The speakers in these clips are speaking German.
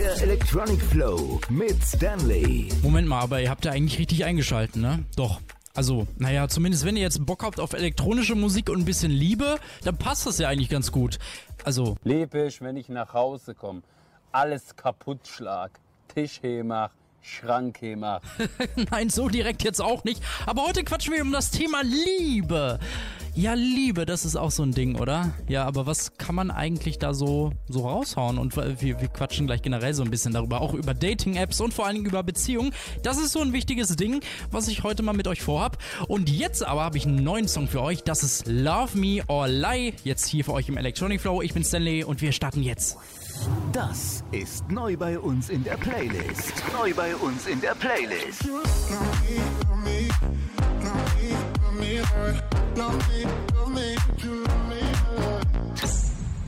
Der Electronic Flow mit Stanley. Moment mal, aber ihr habt ja eigentlich richtig eingeschalten, ne? Doch. Also, naja, zumindest wenn ihr jetzt Bock habt auf elektronische Musik und ein bisschen Liebe, dann passt das ja eigentlich ganz gut. Also, Lebe ich, wenn ich nach Hause komme, alles kaputt schlag, Tisch mach, Schrank mach. nein, so direkt jetzt auch nicht. Aber heute quatschen wir um das Thema Liebe. Ja, Liebe, das ist auch so ein Ding, oder? Ja, aber was kann man eigentlich da so, so raushauen? Und wir, wir quatschen gleich generell so ein bisschen darüber, auch über Dating-Apps und vor allen Dingen über Beziehungen. Das ist so ein wichtiges Ding, was ich heute mal mit euch vorhab. Und jetzt aber habe ich einen neuen Song für euch. Das ist Love Me or Lie. Jetzt hier für euch im Electronic Flow. Ich bin Stanley und wir starten jetzt. Das ist neu bei uns in der Playlist. Neu bei uns in der Playlist.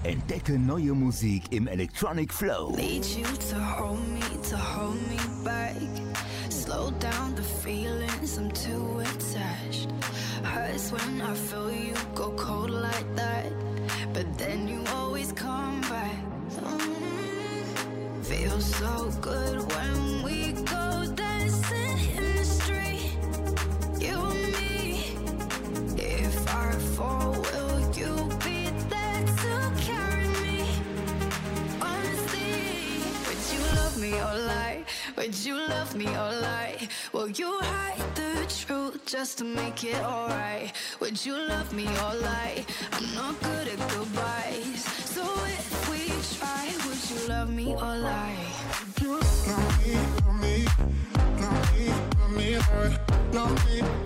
Entdecke neue Musik im Electronic Flow. Need you to hold me, to hold me back. Slow down the feelings, I'm too attached. Hurts when I feel you go cold like that. But then you always come back. Mm. Feels so good when we go would you love me or lie? Love me? Will you hide the truth just to make it alright? Would you love me or lie? I'm not good at goodbyes. So if we try, would you love me or lie? Don't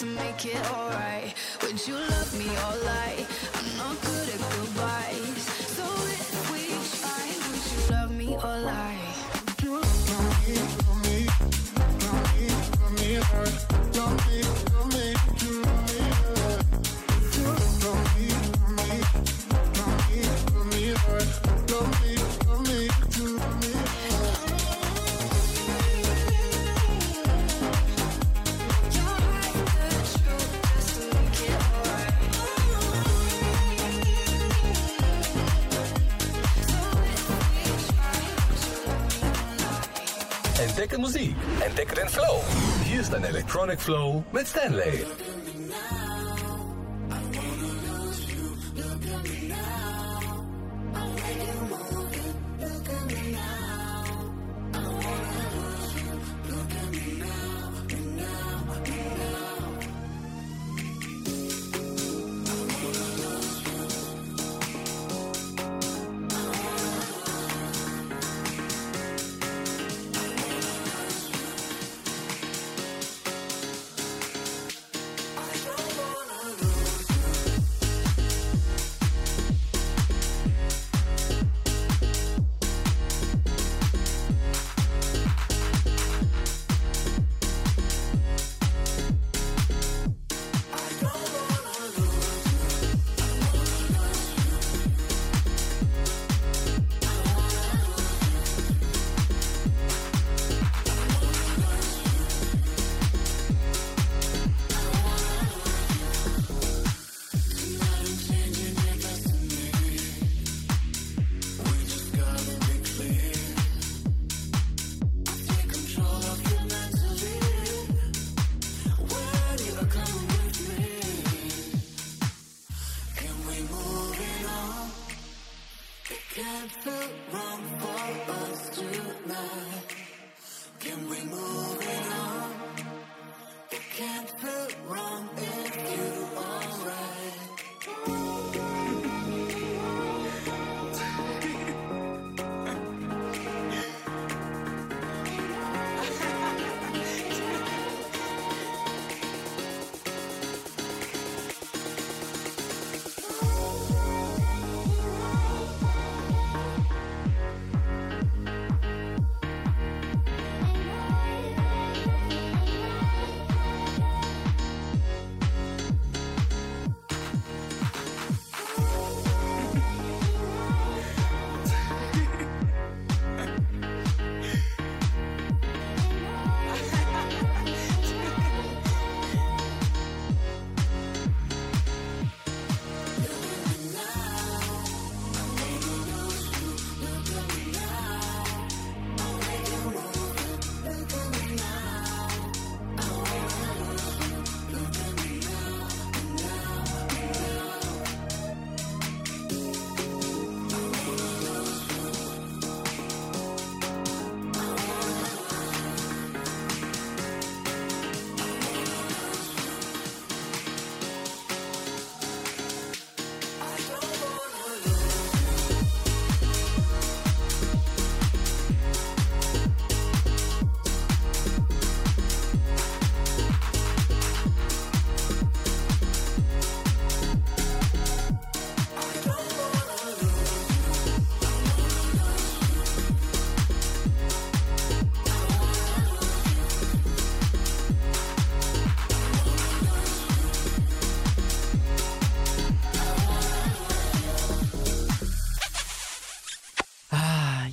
to make it alright? Would you love me or lie? Entdecke Musik, entdecke den Flow. Hier ist ein Electronic Flow mit Stanley.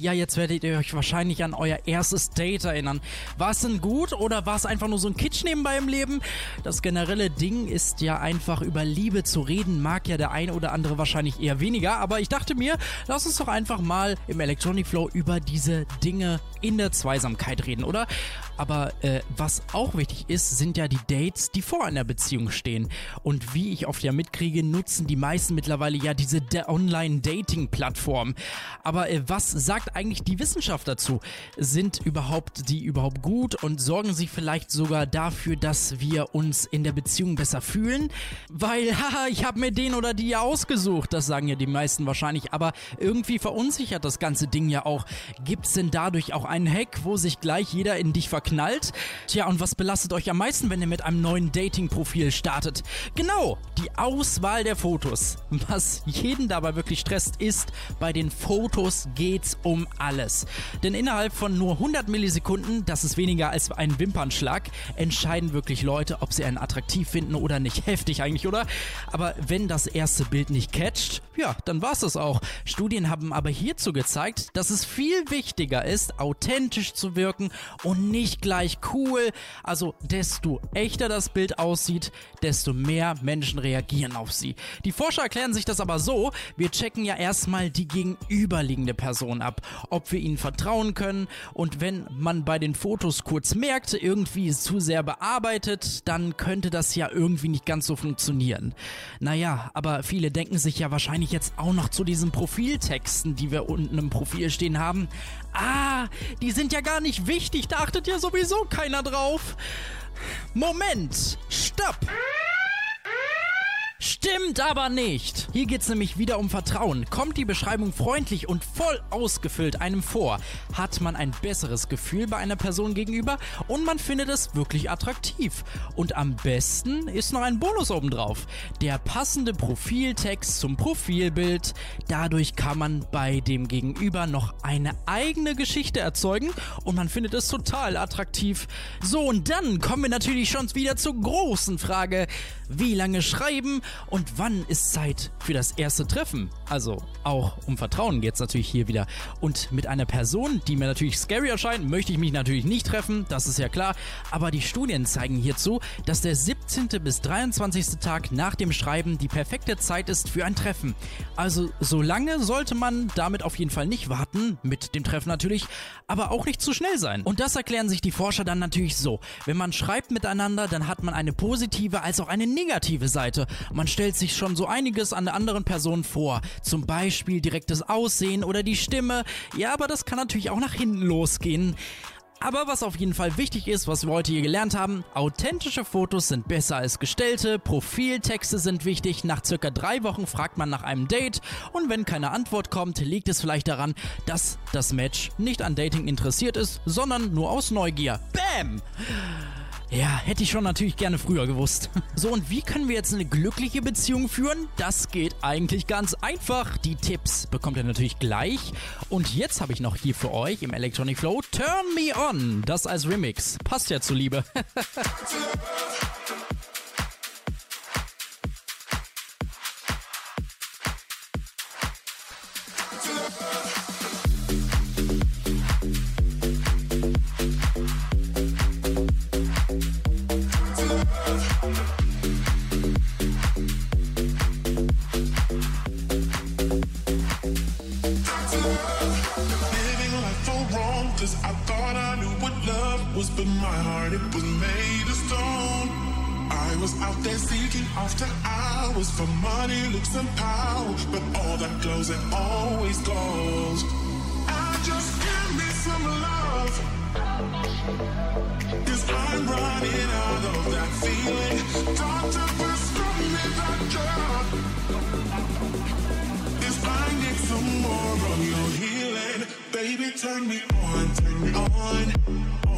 Ja, jetzt werdet ihr euch wahrscheinlich an euer erstes Date erinnern. War es denn gut oder war es einfach nur so ein Kitsch nebenbei im Leben? Das generelle Ding ist ja einfach über Liebe zu reden, mag ja der eine oder andere wahrscheinlich eher weniger, aber ich dachte mir, lass uns doch einfach mal im Electronic Flow über diese Dinge in der Zweisamkeit reden, oder? Aber äh, was auch wichtig ist, sind ja die Dates, die vor einer Beziehung stehen. Und wie ich oft ja mitkriege, nutzen die meisten mittlerweile ja diese Online-Dating-Plattform. Aber äh, was sagt eigentlich die Wissenschaft dazu? Sind überhaupt die überhaupt gut und sorgen sie vielleicht sogar dafür, dass wir uns in der Beziehung besser fühlen? Weil, haha, ich habe mir den oder die ja ausgesucht, das sagen ja die meisten wahrscheinlich, aber irgendwie verunsichert das ganze Ding ja auch. Gibt's denn dadurch auch einen Hack, wo sich gleich jeder in dich verknallt? knallt. Tja, und was belastet euch am meisten, wenn ihr mit einem neuen Dating-Profil startet? Genau, die Auswahl der Fotos. Was jeden dabei wirklich stresst, ist, bei den Fotos geht's um alles. Denn innerhalb von nur 100 Millisekunden, das ist weniger als ein Wimpernschlag, entscheiden wirklich Leute, ob sie einen attraktiv finden oder nicht. Heftig eigentlich, oder? Aber wenn das erste Bild nicht catcht, ja, dann war's das auch. Studien haben aber hierzu gezeigt, dass es viel wichtiger ist, authentisch zu wirken und nicht gleich cool. Also desto echter das Bild aussieht, desto mehr Menschen reagieren auf sie. Die Forscher erklären sich das aber so, wir checken ja erstmal die gegenüberliegende Person ab, ob wir ihnen vertrauen können und wenn man bei den Fotos kurz merkt, irgendwie ist zu sehr bearbeitet, dann könnte das ja irgendwie nicht ganz so funktionieren. Naja, aber viele denken sich ja wahrscheinlich jetzt auch noch zu diesen Profiltexten, die wir unten im Profil stehen haben. Ah, die sind ja gar nicht wichtig, da achtet ja sowieso keiner drauf. Moment, stopp! Stimmt aber nicht. Hier geht es nämlich wieder um Vertrauen. Kommt die Beschreibung freundlich und voll ausgefüllt einem vor, hat man ein besseres Gefühl bei einer Person gegenüber und man findet es wirklich attraktiv. Und am besten ist noch ein Bonus obendrauf. Der passende Profiltext zum Profilbild. Dadurch kann man bei dem Gegenüber noch eine eigene Geschichte erzeugen und man findet es total attraktiv. So, und dann kommen wir natürlich schon wieder zur großen Frage. Wie lange schreiben und wann ist Zeit für das erste Treffen? Also auch um Vertrauen geht es natürlich hier wieder. Und mit einer Person, die mir natürlich scary erscheint, möchte ich mich natürlich nicht treffen, das ist ja klar. Aber die Studien zeigen hierzu, dass der 17. bis 23. Tag nach dem Schreiben die perfekte Zeit ist für ein Treffen. Also so lange sollte man damit auf jeden Fall nicht warten, mit dem Treffen natürlich, aber auch nicht zu schnell sein. Und das erklären sich die Forscher dann natürlich so. Wenn man schreibt miteinander, dann hat man eine positive als auch eine negative Seite. Man stellt sich schon so einiges an der anderen Person vor. Zum Beispiel direktes Aussehen oder die Stimme. Ja, aber das kann natürlich auch nach hinten losgehen. Aber was auf jeden Fall wichtig ist, was wir heute hier gelernt haben, authentische Fotos sind besser als gestellte, Profiltexte sind wichtig, nach circa drei Wochen fragt man nach einem Date und wenn keine Antwort kommt, liegt es vielleicht daran, dass das Match nicht an Dating interessiert ist, sondern nur aus Neugier. Bam! Ja, hätte ich schon natürlich gerne früher gewusst. So, und wie können wir jetzt eine glückliche Beziehung führen? Das geht eigentlich ganz einfach. Die Tipps bekommt ihr natürlich gleich. Und jetzt habe ich noch hier für euch im Electronic Flow Turn Me On. Das als Remix. Passt ja zu was out there seeking after hours for money, looks, and power, but all that goes and always goes. I just give me some love. Cause I'm running out of that feeling. Doctor, prescribe me that drug. Cause I need some more of your healing. Baby, turn me on, turn me on,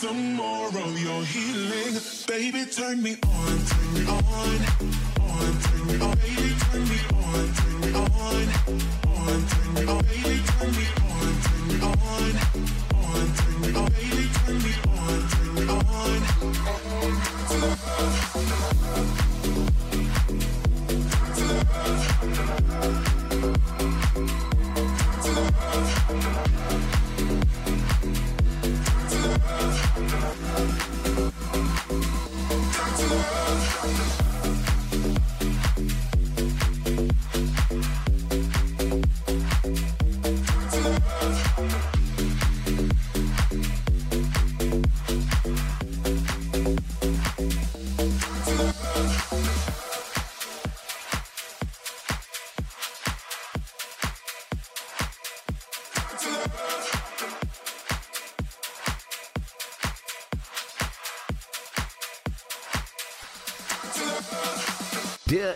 some more of your healing. Baby, turn me on, turn me on, on, turn me on. Baby, turn me on, turn me on, on, turn me on. Baby, turn me on, turn me on, on, turn me on. Baby, turn me on, turn me on.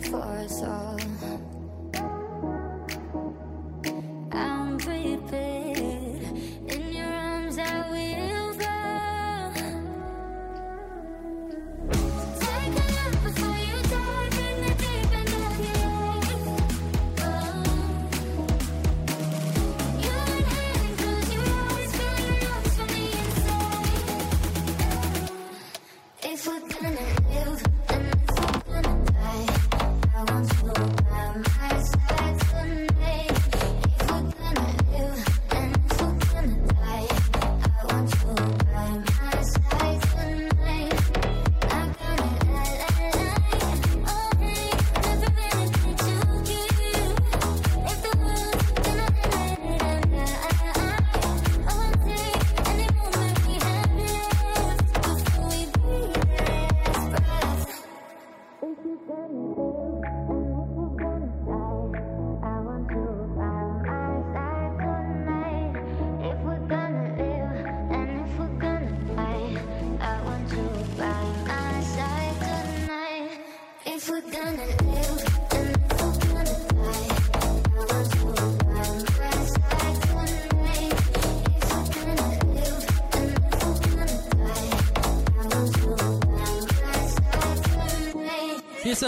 for us all.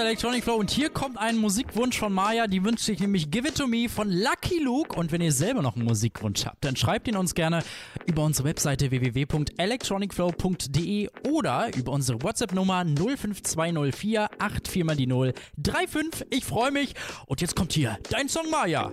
Electronic Flow. Und hier kommt ein Musikwunsch von Maya. Die wünscht sich nämlich Give It To Me von Lucky Luke. Und wenn ihr selber noch einen Musikwunsch habt, dann schreibt ihn uns gerne über unsere Webseite www.electronicflow.de oder über unsere WhatsApp-Nummer 05204 84 mal die 035. Ich freue mich. Und jetzt kommt hier dein Song Maya.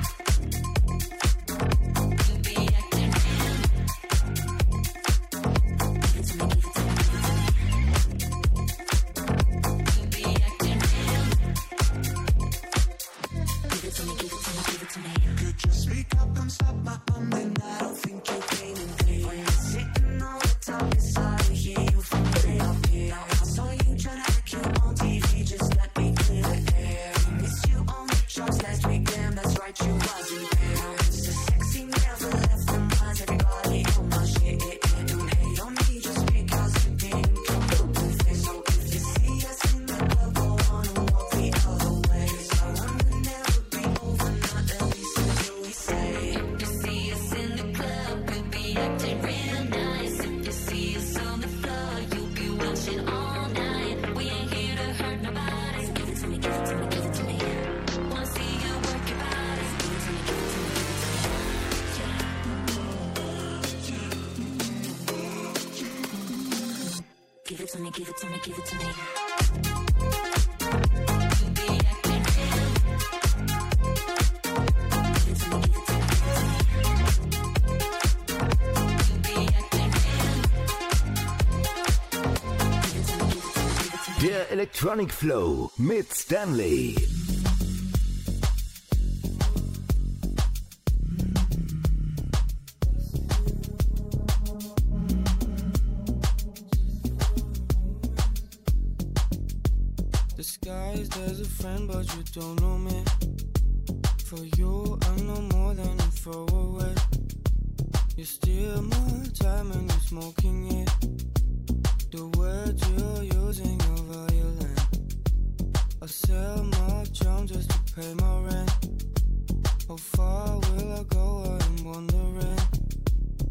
give it to me. Der Electronic Flow mit Stanley. disguised as a friend, but you don't know me. For you, I'm no more than a throwaway. You steal my time and you're smoking it. The words you're using are violent. I sell my charm just to pay my rent. How far will I go? I'm wondering.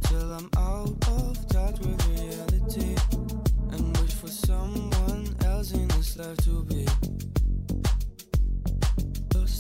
Till I'm out of touch with reality. And wish for someone else in this life to be.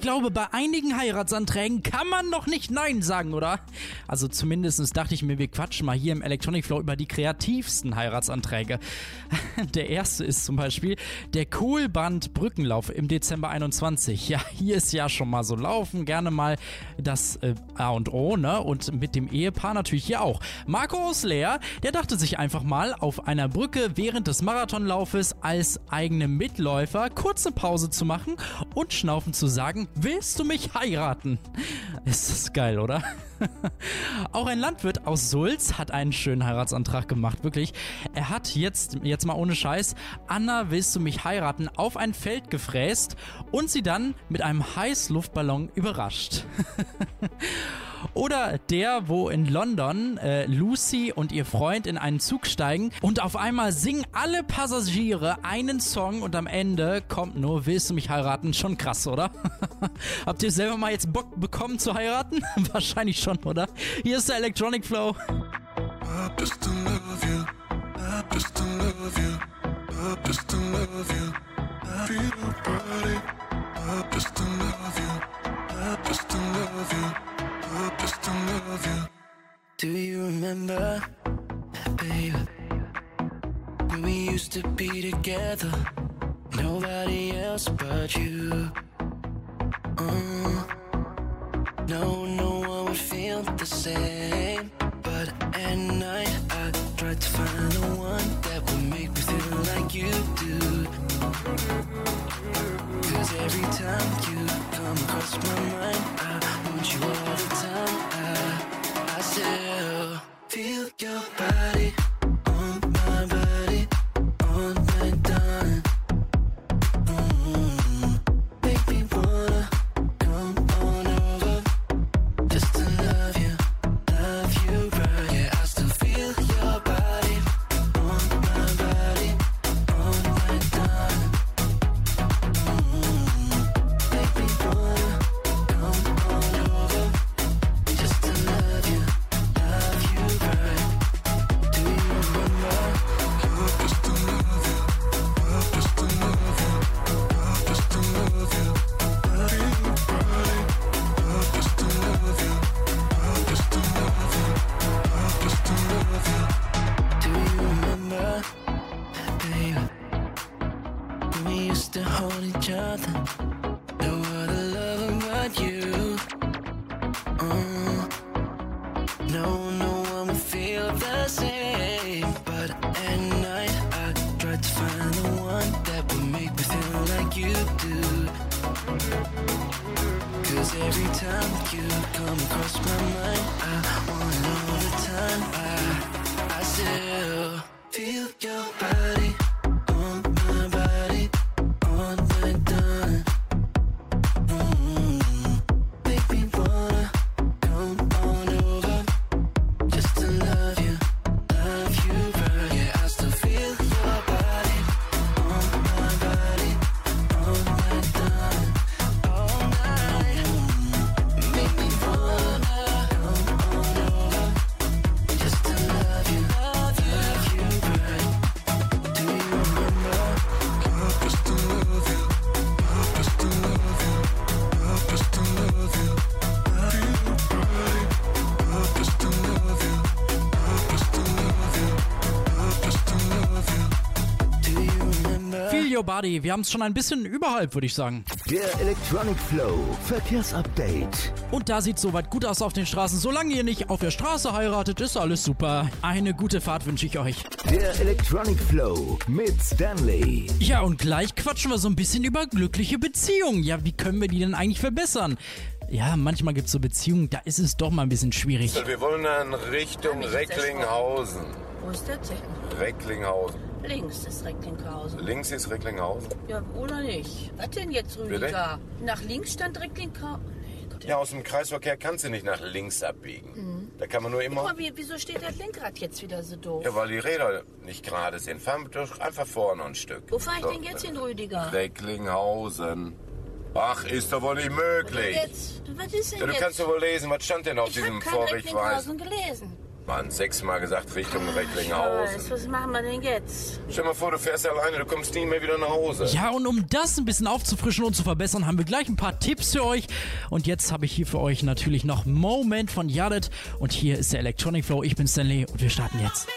Ich glaube, bei einigen Heiratsanträgen kann man noch nicht Nein sagen, oder? Also zumindest dachte ich mir, wir quatschen mal hier im Electronic Flow über die kreativsten Heiratsanträge. Der erste ist zum Beispiel der Kohlband Brückenlauf im Dezember 21. Ja, hier ist ja schon mal so laufen, gerne mal das äh, A und O, ne? Und mit dem Ehepaar natürlich hier auch. Marco Osler, der dachte sich einfach mal auf einer Brücke während des Marathonlaufes als eigene Mitläufer kurze Pause zu machen und schnaufen zu sagen, willst du mich heiraten? Ist das geil, oder? Auch ein Landwirt aus Sulz hat einen schönen Heiratsantrag gemacht, wirklich. Er hat jetzt, jetzt mal ohne Scheiß, Anna, willst du mich heiraten, auf ein Feld gefräst und sie dann mit einem Heißluftballon überrascht. Oder der, wo in London äh, Lucy und ihr Freund in einen Zug steigen und auf einmal singen alle Passagiere einen Song und am Ende kommt nur Willst du mich heiraten? Schon krass, oder? Habt ihr selber mal jetzt Bock bekommen zu heiraten? Wahrscheinlich schon, oder? Hier ist der Electronic Flow. Feel your body. Just love you. Just love you. Just to love you. Do you remember, babe, when we used to be together? Nobody else but you. Uh, no, no one would feel the same. But at night, I tried to find the one that would make me feel like you do. Cause every time you come across my mind, I worth the time. Body. Wir haben es schon ein bisschen überhalb, würde ich sagen. Der Electronic Flow Verkehrsupdate. Und da sieht soweit gut aus auf den Straßen. Solange ihr nicht auf der Straße heiratet, ist alles super. Eine gute Fahrt wünsche ich euch. Der Electronic Flow mit Stanley. Ja, und gleich quatschen wir so ein bisschen über glückliche Beziehungen. Ja, wie können wir die denn eigentlich verbessern? Ja, manchmal gibt es so Beziehungen, da ist es doch mal ein bisschen schwierig. Wir wollen dann Richtung Recklinghausen. Wo ist das denn? Recklinghausen. Links ist Recklinghausen. Links ist Recklinghausen. Ja, oder nicht? Was denn jetzt, Rüdiger? Nach links stand Recklinghausen. Nee, Gott, Ja, aus dem Kreisverkehr kannst du nicht nach links abbiegen. Da kann man nur Guck immer. mal, wie, wieso steht das Lenkrad jetzt wieder so doof? Ja, weil die Räder nicht gerade sind. Fahren wir doch einfach vorne ein Stück. Wo fahre ich So. denn jetzt hin, Rüdiger? Recklinghausen. Ach, ist doch wohl nicht möglich. Jetzt, was ist denn Ja, du jetzt? kannst doch wohl lesen, was stand denn auf ich diesem Vorrichtweis? Recklinghausen gelesen. Mann, sechsmal gesagt Richtung Recklinghausen. was machen wir denn jetzt? Stell mal vor, du fährst alleine, du kommst nie mehr wieder nach Hause. Ja, und um das ein bisschen aufzufrischen und zu verbessern, haben wir gleich ein paar Tipps für euch. Und jetzt habe ich hier für euch natürlich noch Moment von Yadet. Und hier ist der Electronic Flow. Ich bin Stanley und wir starten jetzt.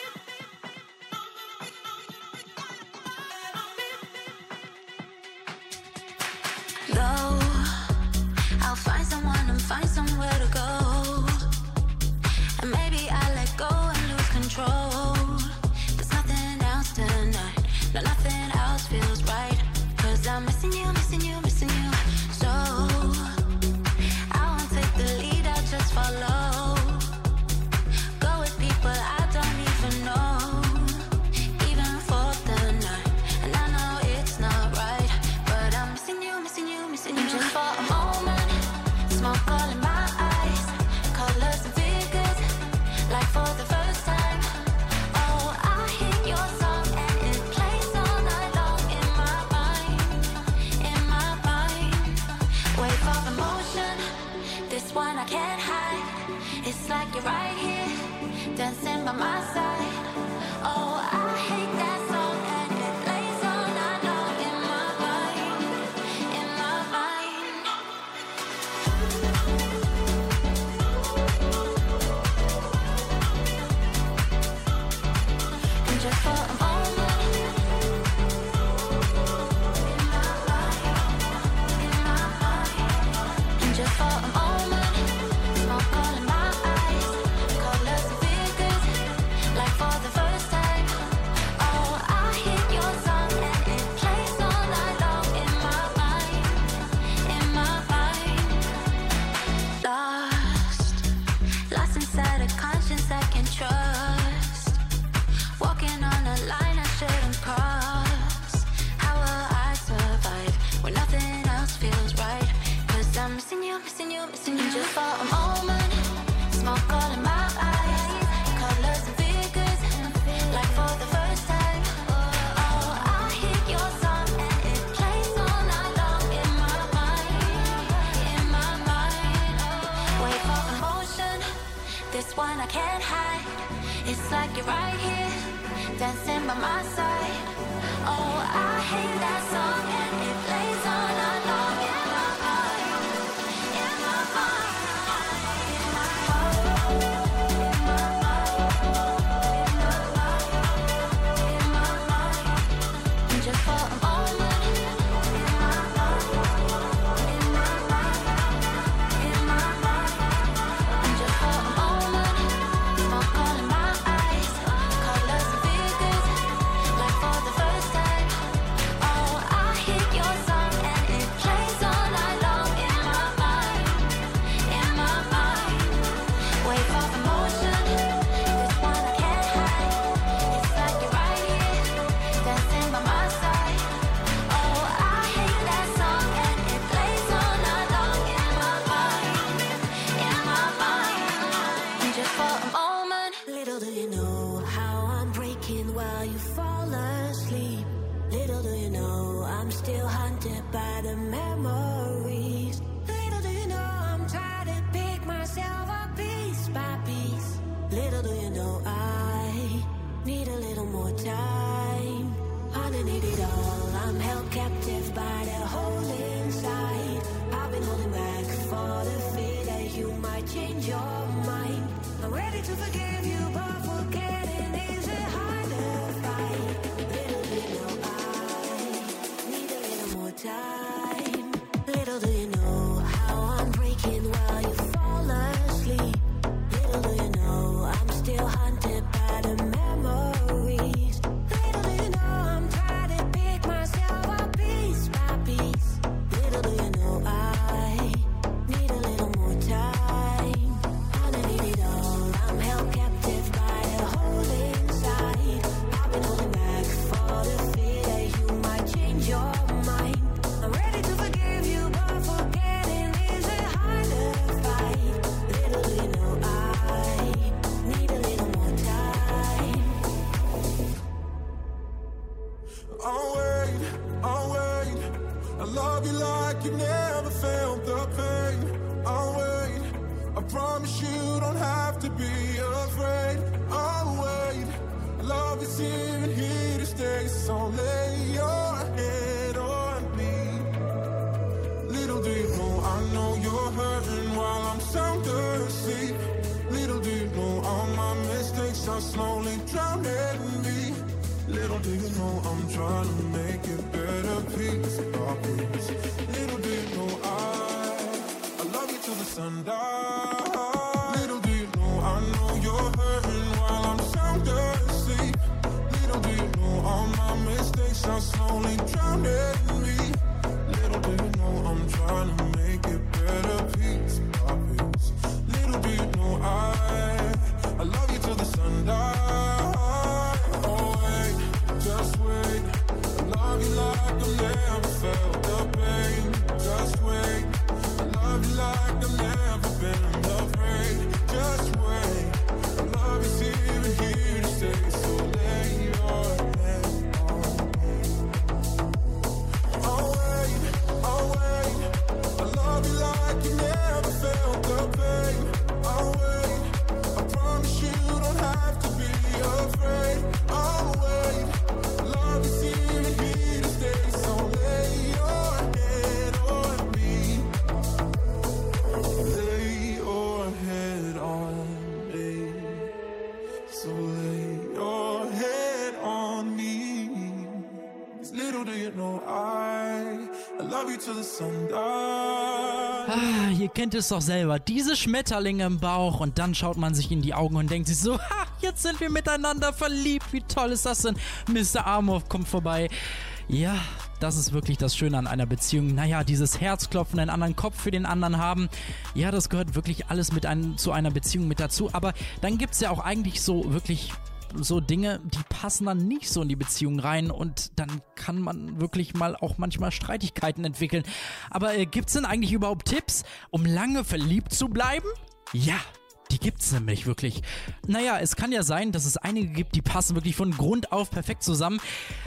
Promise you don't have to be afraid. I'll wait. Love is and here to stay. So lay your head on me. Little do you know, I know you're hurting while I'm sound asleep. Little do you know, all my mistakes are slowly drowning me. Little do you know, I'm trying to make it better, piece by piece. Little do you know, I, I love you till the sun dies. I'm trying to Ah, ihr kennt es doch selber. Diese Schmetterlinge im Bauch und dann schaut man sich in die Augen und denkt sich so, ha, jetzt sind wir miteinander verliebt. Wie toll ist das denn? Mr. Armov kommt vorbei. Ja, das ist wirklich das Schöne an einer Beziehung. Naja, dieses Herzklopfen, einen anderen Kopf für den anderen haben. Ja, das gehört wirklich alles mit ein, zu einer Beziehung mit dazu. Aber dann gibt es ja auch eigentlich so wirklich so Dinge, die passen dann nicht so in die Beziehung rein und dann kann man wirklich mal auch manchmal Streitigkeiten entwickeln. Aber äh, gibt's denn eigentlich überhaupt Tipps, um lange verliebt zu bleiben? Ja. Die gibt's nämlich wirklich. Naja, es kann ja sein, dass es einige gibt, die passen wirklich von Grund auf perfekt zusammen.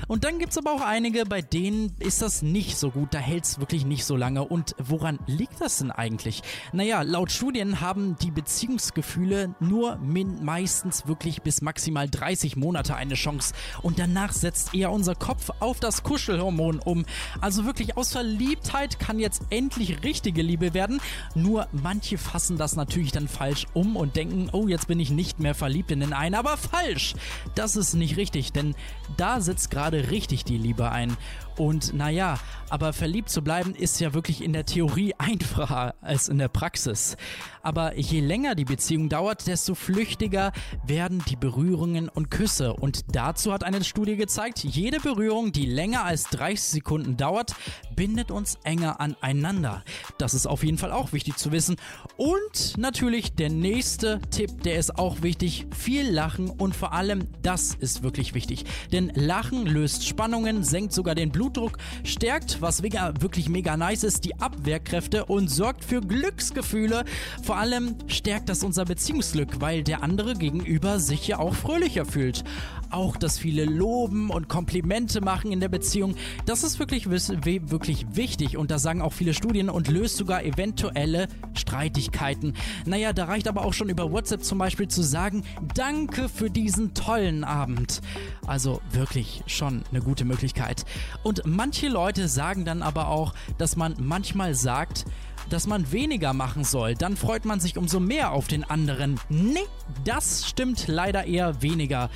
Und dann gibt's aber auch einige, bei denen ist das nicht so gut. Da hält's wirklich nicht so lange. Und woran liegt das denn eigentlich? Naja, laut Studien haben die Beziehungsgefühle nur meistens wirklich bis maximal 30 Monate eine Chance. Und danach setzt eher unser Kopf auf das Kuschelhormon um. Also wirklich aus Verliebtheit kann jetzt endlich richtige Liebe werden. Nur manche fassen das natürlich dann falsch um und denken, oh, jetzt bin ich nicht mehr verliebt in den einen. Aber falsch! Das ist nicht richtig, denn da sitzt gerade richtig die Liebe ein. Und naja, aber verliebt zu bleiben ist ja wirklich in der Theorie einfacher als in der Praxis. Aber je länger die Beziehung dauert, desto flüchtiger werden die Berührungen und Küsse. Und dazu hat eine Studie gezeigt, jede Berührung, die länger als 30 Sekunden dauert, bindet uns enger aneinander. Das ist auf jeden Fall auch wichtig zu wissen. Und natürlich der nächste Tipp, der ist auch wichtig, viel lachen und vor allem das ist wirklich wichtig. Denn Lachen löst Spannungen, senkt sogar den Blutdruck, stärkt, was wirklich mega nice ist, die Abwehrkräfte und sorgt für Glücksgefühle. Vor allem stärkt das unser Beziehungsglück, weil der andere gegenüber sich ja auch fröhlicher fühlt. Auch das viele Loben und Komplimente machen in der Beziehung, das ist wirklich, wirklich wichtig und das sagen auch viele Studien und löst sogar eventuelle Streitigkeiten. Naja, da reicht aber auch schon über WhatsApp zum Beispiel zu sagen, danke für diesen tollen Abend. Also wirklich schon eine gute Möglichkeit. Und manche Leute sagen dann aber auch, dass man manchmal sagt, dass man weniger machen soll, dann freut man sich umso mehr auf den anderen. Nee, das stimmt leider eher weniger.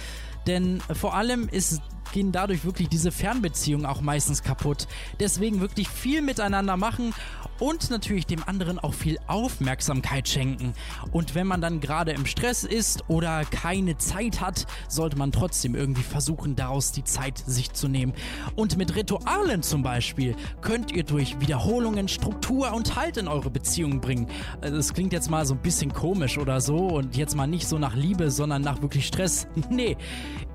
Denn vor allem ist gehen dadurch wirklich diese Fernbeziehungen auch meistens kaputt. Deswegen wirklich viel miteinander machen und natürlich dem anderen auch viel Aufmerksamkeit schenken. Und wenn man dann gerade im Stress ist oder keine Zeit hat, sollte man trotzdem irgendwie versuchen, daraus die Zeit sich zu nehmen. Und mit Ritualen zum Beispiel könnt ihr durch Wiederholungen Struktur und Halt in eure Beziehung bringen. Also Das klingt jetzt mal so ein bisschen komisch oder so und jetzt mal nicht so nach Liebe, sondern nach wirklich Stress. Nee,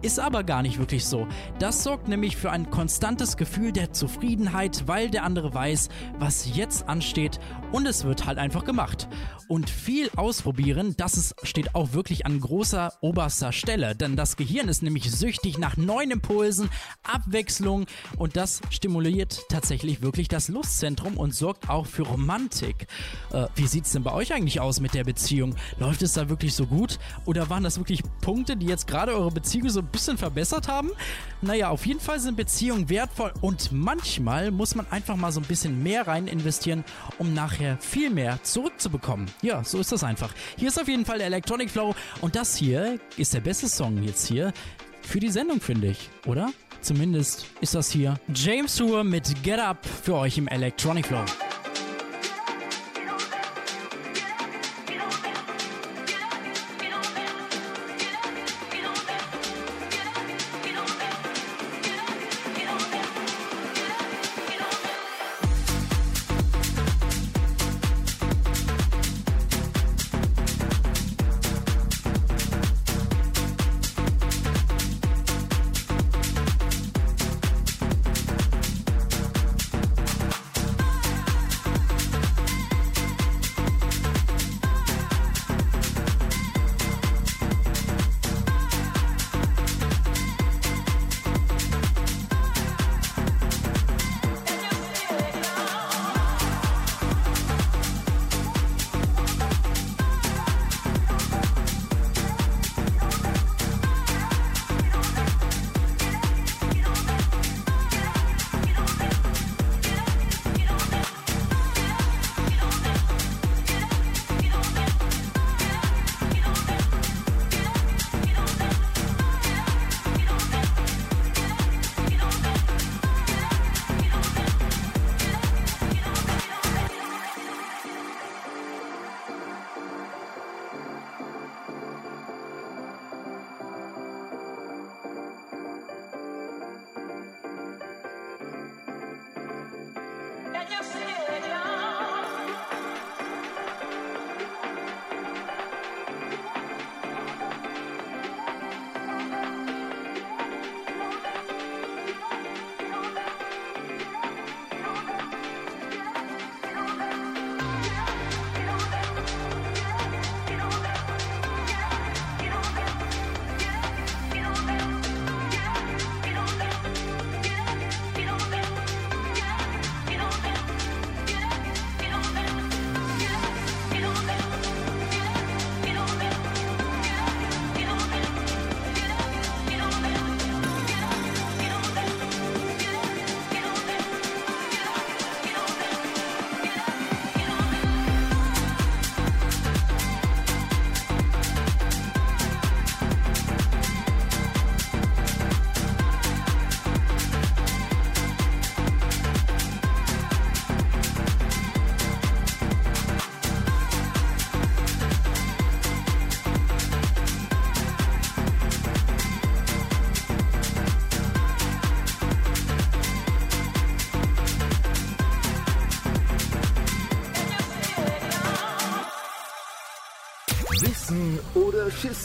ist aber gar nicht wirklich so. Das sorgt nämlich für ein konstantes Gefühl der Zufriedenheit, weil der andere weiß, was jetzt ansteht und es wird halt einfach gemacht. Und viel ausprobieren, das ist, steht auch wirklich an großer oberster Stelle, denn das Gehirn ist nämlich süchtig nach neuen Impulsen, Abwechslung und das stimuliert tatsächlich wirklich das Lustzentrum und sorgt auch für Romantik. Äh, wie sieht's denn bei euch eigentlich aus mit der Beziehung? Läuft es da wirklich so gut oder waren das wirklich Punkte, die jetzt gerade eure Beziehung so ein bisschen verbessert haben? Naja, auf jeden Fall sind Beziehungen wertvoll und manchmal muss man einfach mal so ein bisschen mehr rein investieren, um nachher viel mehr zurückzubekommen. Ja, so ist das einfach. Hier ist auf jeden Fall der Electronic Flow und das hier ist der beste Song jetzt hier für die Sendung, finde ich, oder? Zumindest ist das hier James Tour mit Get Up für euch im Electronic Flow.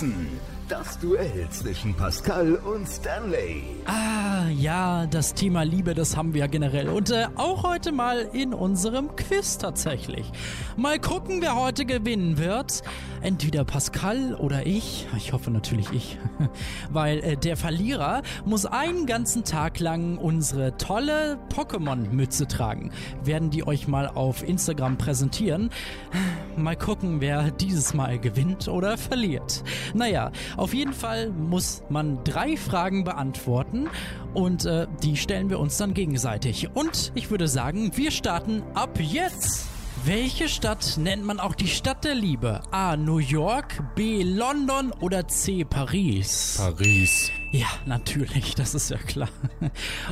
Oder Schissen? Das Duell zwischen Pascal und Stanley. Ah, ja, das Thema Liebe, das haben wir ja generell. Und äh, auch heute mal in unserem Quiz tatsächlich. Mal gucken, wer heute gewinnen wird. Entweder Pascal oder ich. Ich hoffe natürlich ich. Weil äh, der Verlierer muss einen ganzen Tag lang unsere tolle Pokémon-Mütze tragen. Werden die euch mal auf Instagram präsentieren. Mal gucken, wer dieses Mal gewinnt oder verliert. Naja, auf jeden Fall muss man drei Fragen beantworten und äh, die stellen wir uns dann gegenseitig. Und ich würde sagen, wir starten ab jetzt. Welche Stadt nennt man auch die Stadt der Liebe? A. New York, B. London oder C. Paris? Paris. Ja, natürlich, das ist ja klar.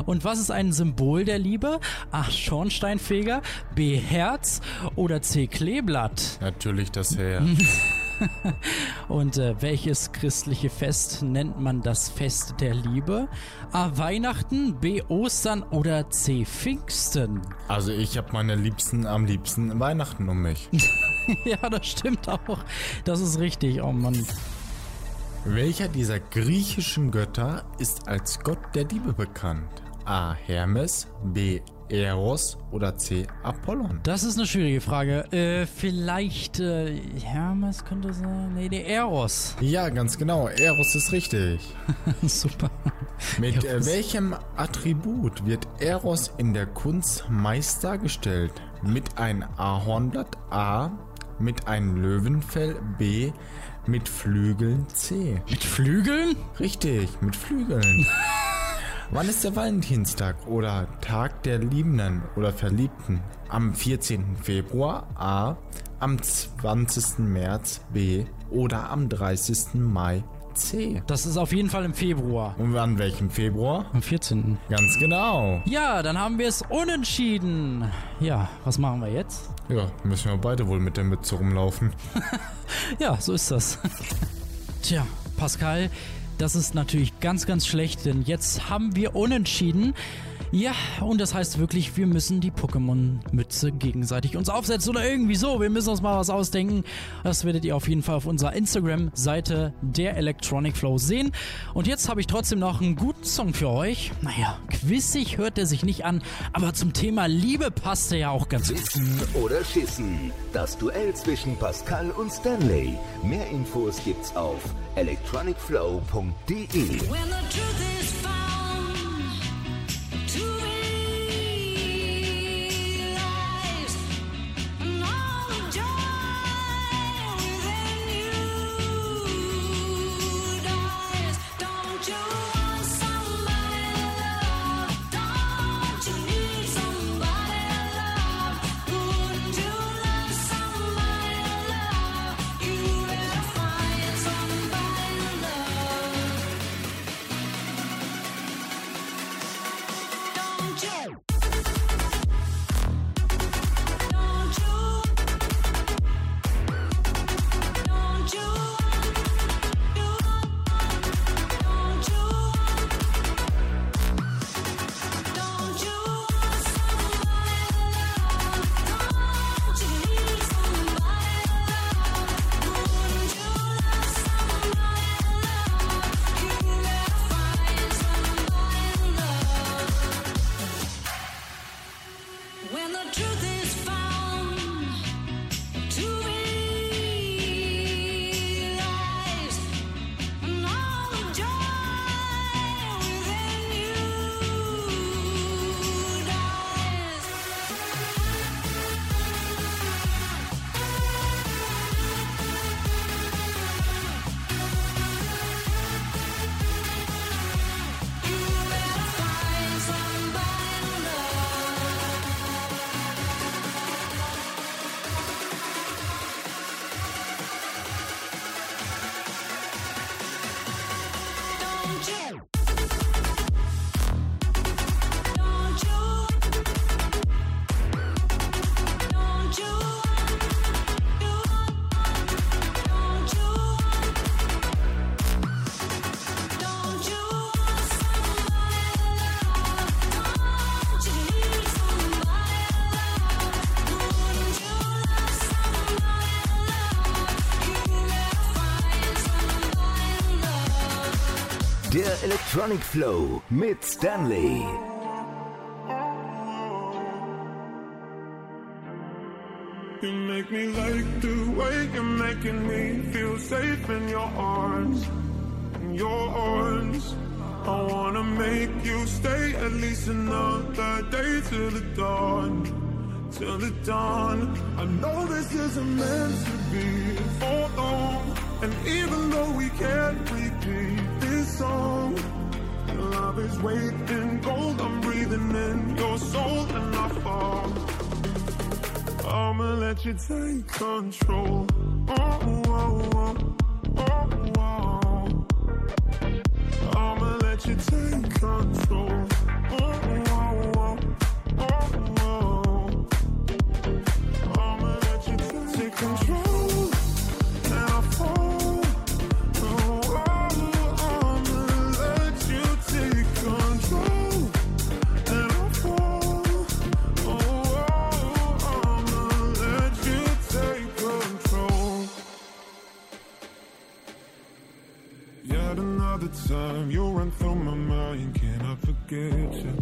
Und was ist ein Symbol der Liebe? A. Schornsteinfeger, B. Herz oder C. Kleeblatt? Natürlich das Herz. Und äh, welches christliche Fest nennt man das Fest der Liebe? A. Weihnachten, B. Ostern oder C. Pfingsten? Also ich habe meine Liebsten am liebsten Weihnachten um mich. ja, das stimmt auch. Das ist richtig, oh Mann. Welcher dieser griechischen Götter ist als Gott der Liebe bekannt? A. Hermes, B. Eros oder C. Apollon? Das ist eine schwierige Frage. Äh, vielleicht äh, Hermes könnte sein. Nee, der Eros. Ja, ganz genau. Eros ist richtig. Super. Mit äh, welchem Attribut wird Eros in der Kunst meist dargestellt? Mit einem Ahornblatt A, mit einem Löwenfell B, mit Flügeln C. Mit Flügeln? Richtig, mit Flügeln. Wann ist der Valentinstag oder Tag der Liebenden oder Verliebten? Am 14. Februar A, am 20. März B oder am 30. Mai C. Das ist auf jeden Fall im Februar. Und an welchem Februar? Am 14. Ganz genau. Ja, dann haben wir es unentschieden. Ja, was machen wir jetzt? Ja, müssen wir beide wohl mit der Mütze rumlaufen. Ja, so ist das. Tja, Pascal, das ist natürlich ganz, ganz schlecht, denn jetzt haben wir unentschieden. Ja, und das heißt wirklich, wir müssen die Pokémon-Mütze gegenseitig uns aufsetzen oder irgendwie so. Wir müssen uns mal was ausdenken. Das werdet ihr auf jeden Fall auf unserer Instagram-Seite der Electronic Flow sehen. Und jetzt habe ich trotzdem noch einen guten Song für euch. Naja, quissig hört er sich nicht an, aber zum Thema Liebe passt er ja auch ganz gut. Wissen oder Schissen. Das Duell zwischen Pascal und Stanley. Mehr Infos gibt's auf electronicflow.de. Der Electronic Flow mit Stanley. You make me like the way you're making me feel safe in your arms, in your arms. I wanna make you stay at least another day till the dawn, till the dawn. I know this isn't meant to be for long, and even though we can't repeat song, love is weight in gold. I'm breathing in your soul, and I fall. I'ma let you take control. Oh, oh, oh, oh, oh. I'ma let you take control. Oh, oh, oh. oh, oh. I'ma let you take control. Another time you run through my mind, can I forget you?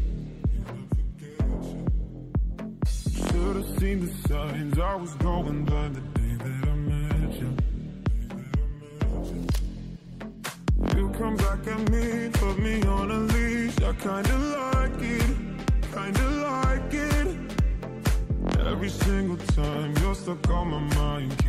Should have seen the signs I was going blind the day that I met you. You come back at me, put me on a leash. I kinda like it, kinda like it. Every single time you're stuck on my mind,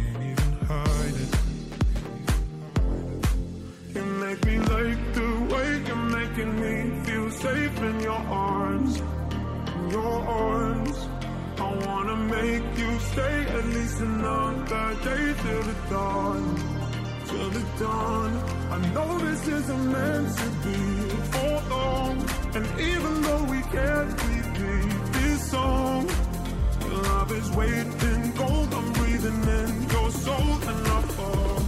this isn't meant to be for long, and even though we can't repeat this song, love is waiting, in gold. I'm breathing in your soul, and I fall.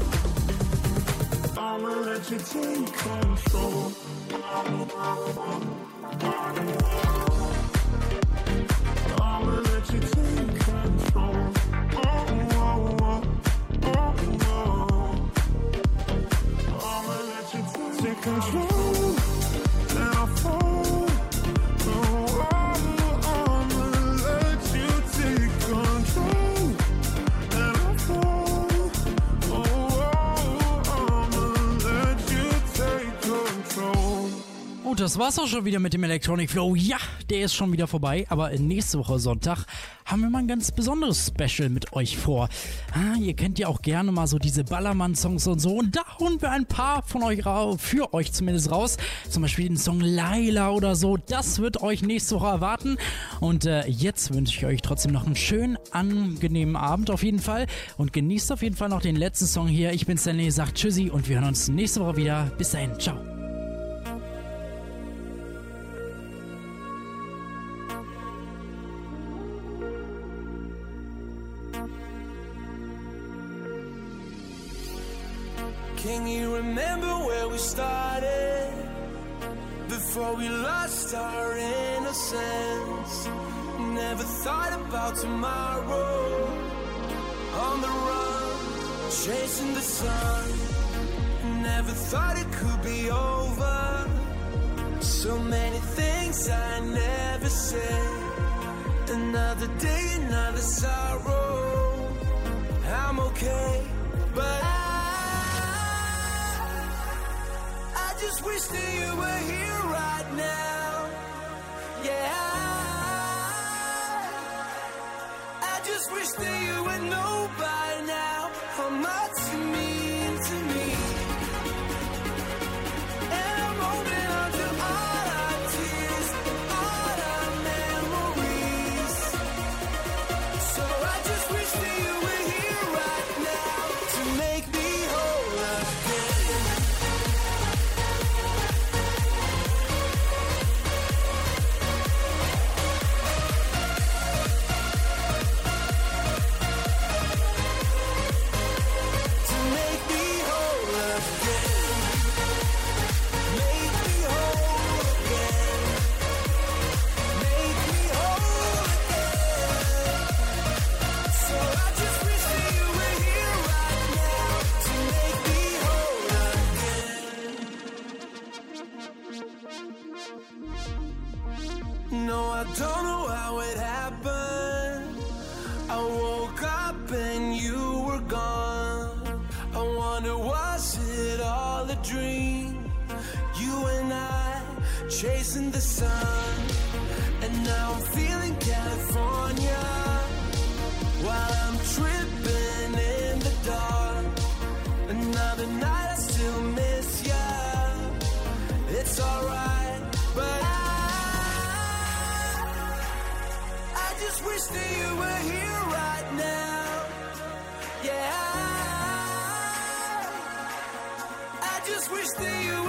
I'ma let you take control. Gut, das war's auch schon wieder mit dem Electronic Flow. Ja, der ist schon wieder vorbei, aber nächste Woche Sonntag haben wir mal ein ganz besonderes Special mit euch vor. Ah, ihr kennt ja auch gerne mal so diese Ballermann-Songs und so und da holen wir ein paar von euch ra- für euch zumindest raus. Zum Beispiel den Song Laila oder so. Das wird euch nächste Woche erwarten. Und äh, jetzt wünsche ich euch trotzdem noch einen schönen, angenehmen Abend auf jeden Fall und genießt auf jeden Fall noch den letzten Song hier. Ich bin Stanley, sagt Tschüssi und wir hören uns nächste Woche wieder. Bis dahin, ciao. Can you remember where we started? Before we lost our innocence. Never thought about tomorrow. On the run, chasing the sun. Never thought it could be over. So many things I never said. Another day, another sorrow. I'm okay, but I, just wish that you were here right now. Yeah, I, just wish that you would know by now how much you mean to me. And I'm holding on No, I don't know how it happened. I woke up and you were gone. I wonder, was it all a dream? You and I chasing the sun. And now I'm feeling California. While I'm tripping wish that you